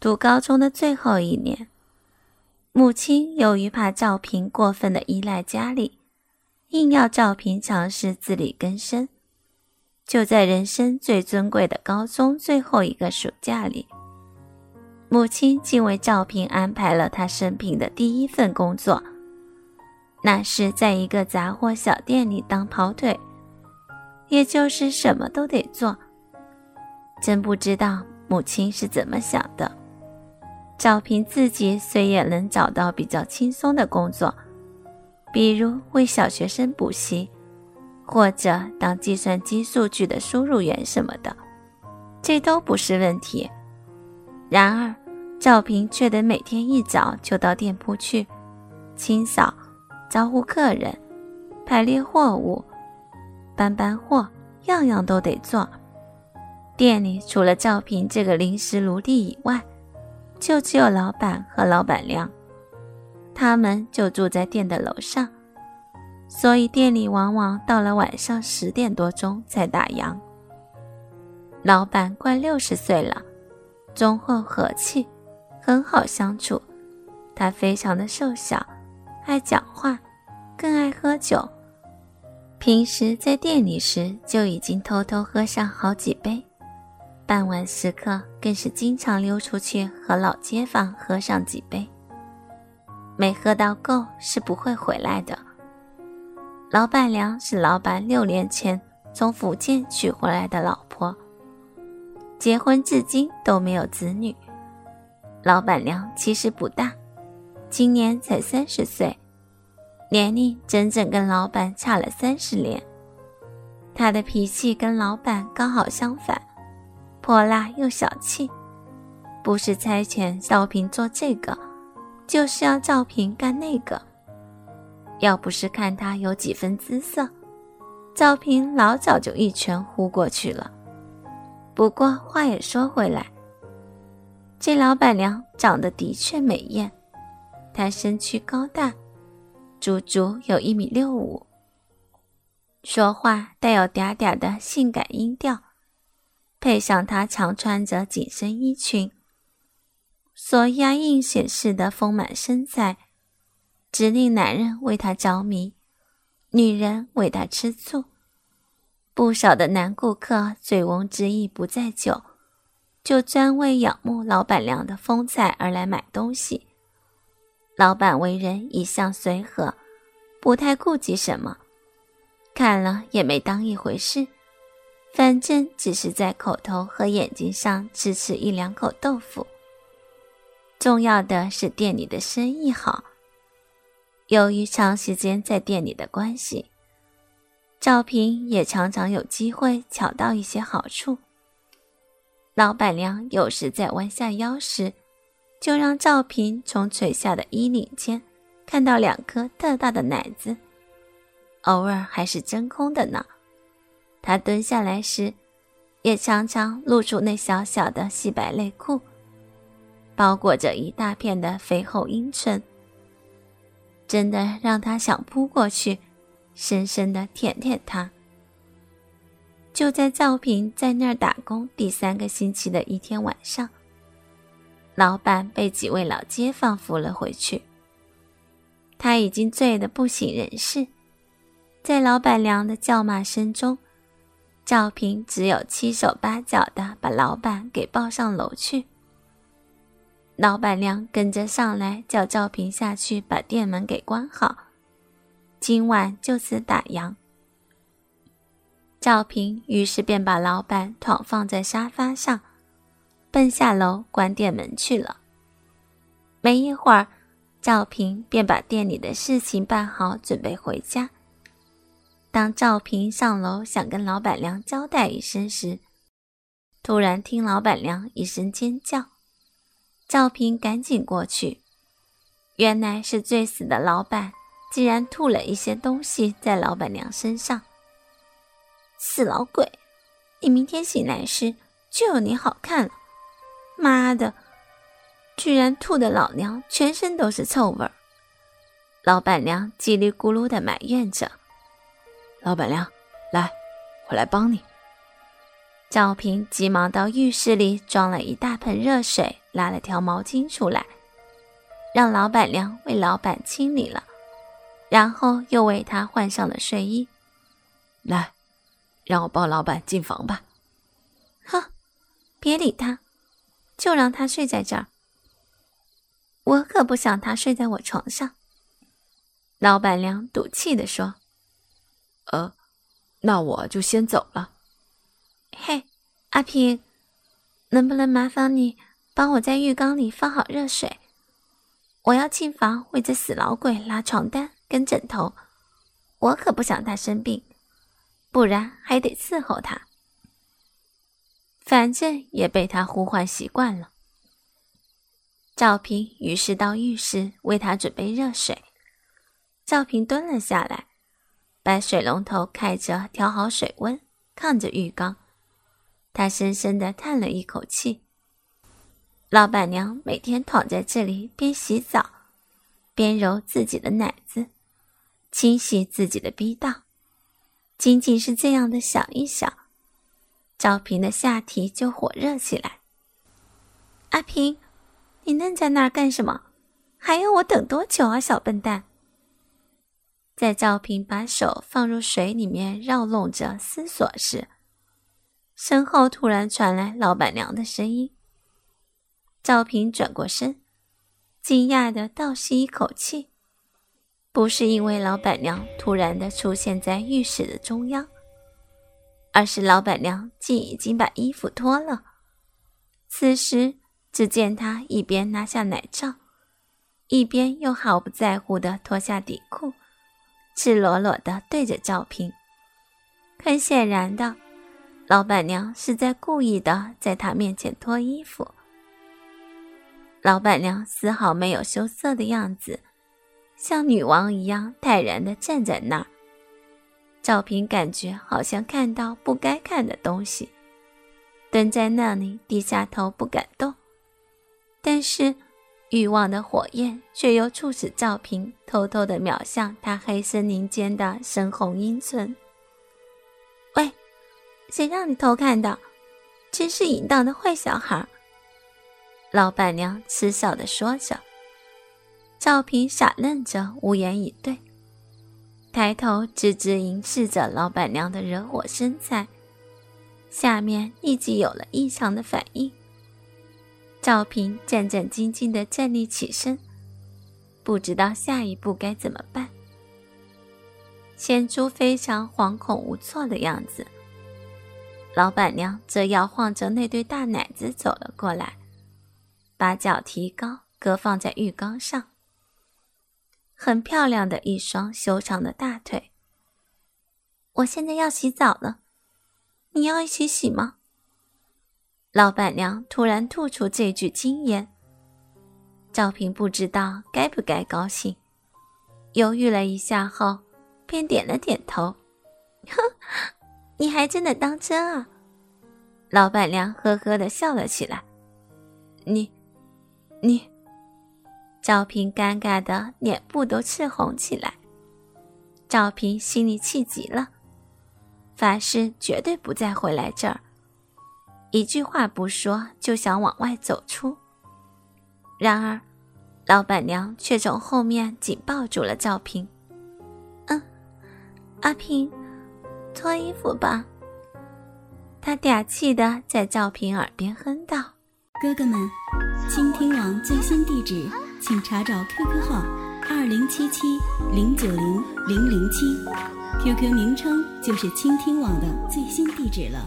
读高中的最后一年，母亲由于怕赵平过分的依赖家里，硬要赵平尝试自力更生。就在人生最尊贵的高中最后一个暑假里，母亲竟为赵平安排了他生平的第一份工作，那是在一个杂货小店里当跑腿，也就是什么都得做。真不知道母亲是怎么想的。赵平自己虽也能找到比较轻松的工作，比如为小学生补习。或者当计算机数据的输入员什么的，这都不是问题。然而，赵平却得每天一早就到店铺去清扫、招呼客人、排列货物、搬搬货，样样都得做。店里除了赵平这个临时奴隶以外，就只有老板和老板娘，他们就住在店的楼上。所以店里往往到了晚上十点多钟才打烊。老板快六十岁了，忠厚和气，很好相处。他非常的瘦小，爱讲话，更爱喝酒。平时在店里时就已经偷偷喝上好几杯，傍晚时刻更是经常溜出去和老街坊喝上几杯。没喝到够是不会回来的。老板娘是老板六年前从福建娶回来的老婆，结婚至今都没有子女。老板娘其实不大，今年才三十岁，年龄整整跟老板差了三十年。她的脾气跟老板刚好相反，泼辣又小气，不是差遣赵平做这个，就是要赵平干那个。要不是看他有几分姿色，赵平老早就一拳呼过去了。不过话也说回来，这老板娘长得的确美艳，她身躯高大，足足有一米六五，说话带有嗲嗲的性感音调，配上她常穿着紧身衣裙，所压印显示的丰满身材。直令男人为她着迷，女人为她吃醋。不少的男顾客醉翁之意不在酒，就专为仰慕老板娘的风采而来买东西。老板为人一向随和，不太顾及什么，看了也没当一回事，反正只是在口头和眼睛上吃吃一两口豆腐。重要的是店里的生意好。由于长时间在店里的关系，赵平也常常有机会抢到一些好处。老板娘有时在弯下腰时，就让赵平从垂下的衣领间看到两颗特大的奶子，偶尔还是真空的呢。他蹲下来时，也常常露出那小小的细白内裤，包裹着一大片的肥厚阴唇。真的让他想扑过去，深深的舔舔他。就在赵平在那儿打工第三个星期的一天晚上，老板被几位老街坊扶了回去。他已经醉得不省人事，在老板娘的叫骂声中，赵平只有七手八脚的把老板给抱上楼去。老板娘跟着上来，叫赵平下去把店门给关好，今晚就此打烊。赵平于是便把老板躺放在沙发上，奔下楼关店门去了。没一会儿，赵平便把店里的事情办好，准备回家。当赵平上楼想跟老板娘交代一声时，突然听老板娘一声尖叫。赵平赶紧过去，原来是醉死的老板，竟然吐了一些东西在老板娘身上。死老鬼，你明天醒来时就有你好看了！妈的，居然吐的老娘全身都是臭味儿！老板娘叽里咕噜的埋怨着。老板娘，来，我来帮你。赵平急忙到浴室里装了一大盆热水。拉了条毛巾出来，让老板娘为老板清理了，然后又为他换上了睡衣。来，让我抱老板进房吧。哼，别理他，就让他睡在这儿。我可不想他睡在我床上。老板娘赌气地说：“呃，那我就先走了。”嘿，阿平，能不能麻烦你帮我在浴缸里放好热水？我要进房为这死老鬼拉床单跟枕头，我可不想他生病，不然还得伺候他。反正也被他呼唤习惯了。赵平于是到浴室为他准备热水。赵平蹲了下来，把水龙头开着，调好水温，看着浴缸。他深深地叹了一口气。老板娘每天躺在这里，边洗澡，边揉自己的奶子，清洗自己的逼道。仅仅是这样的想一想，赵平的下体就火热起来。阿平。你愣在那儿干什么？还要我等多久啊，小笨蛋！在赵平把手放入水里面绕弄着思索时，身后突然传来老板娘的声音。赵平转过身，惊讶的倒吸一口气，不是因为老板娘突然的出现在浴室的中央，而是老板娘竟已经把衣服脱了。此时。只见他一边拿下奶罩，一边又毫不在乎地脱下底裤，赤裸裸地对着赵平。很显然的，老板娘是在故意的在他面前脱衣服。老板娘丝毫没有羞涩的样子，像女王一样泰然地站在那儿。赵平感觉好像看到不该看的东西，蹲在那里低下头不敢动。但是，欲望的火焰却又促使赵平偷偷的瞄向他黑森林间的深红阴唇。喂，谁让你偷看的？真是淫荡的坏小孩！老板娘嗤笑的说着。赵平傻愣着，无言以对，抬头直直凝视着老板娘的惹火身材，下面立即有了异常的反应。赵平战战兢兢地站立起身，不知道下一步该怎么办，显出非常惶恐无措的样子。老板娘则摇晃着那对大奶子走了过来，把脚提高，搁放在浴缸上。很漂亮的一双修长的大腿。我现在要洗澡了，你要一起洗吗？老板娘突然吐出这句金言，赵平不知道该不该高兴，犹豫了一下后，便点了点头。哼，你还真的当真啊？老板娘呵呵的笑了起来。你，你，赵平尴尬的脸部都赤红起来。赵平心里气极了，发誓绝对不再回来这儿。一句话不说，就想往外走出。然而，老板娘却从后面紧抱住了赵平。嗯，阿平，脱衣服吧。他嗲气的在赵平耳边哼道：“哥哥们，倾听网最新地址，请查找 QQ 号二零七七零九零零零七，QQ 名称就是倾听网的最新地址了。”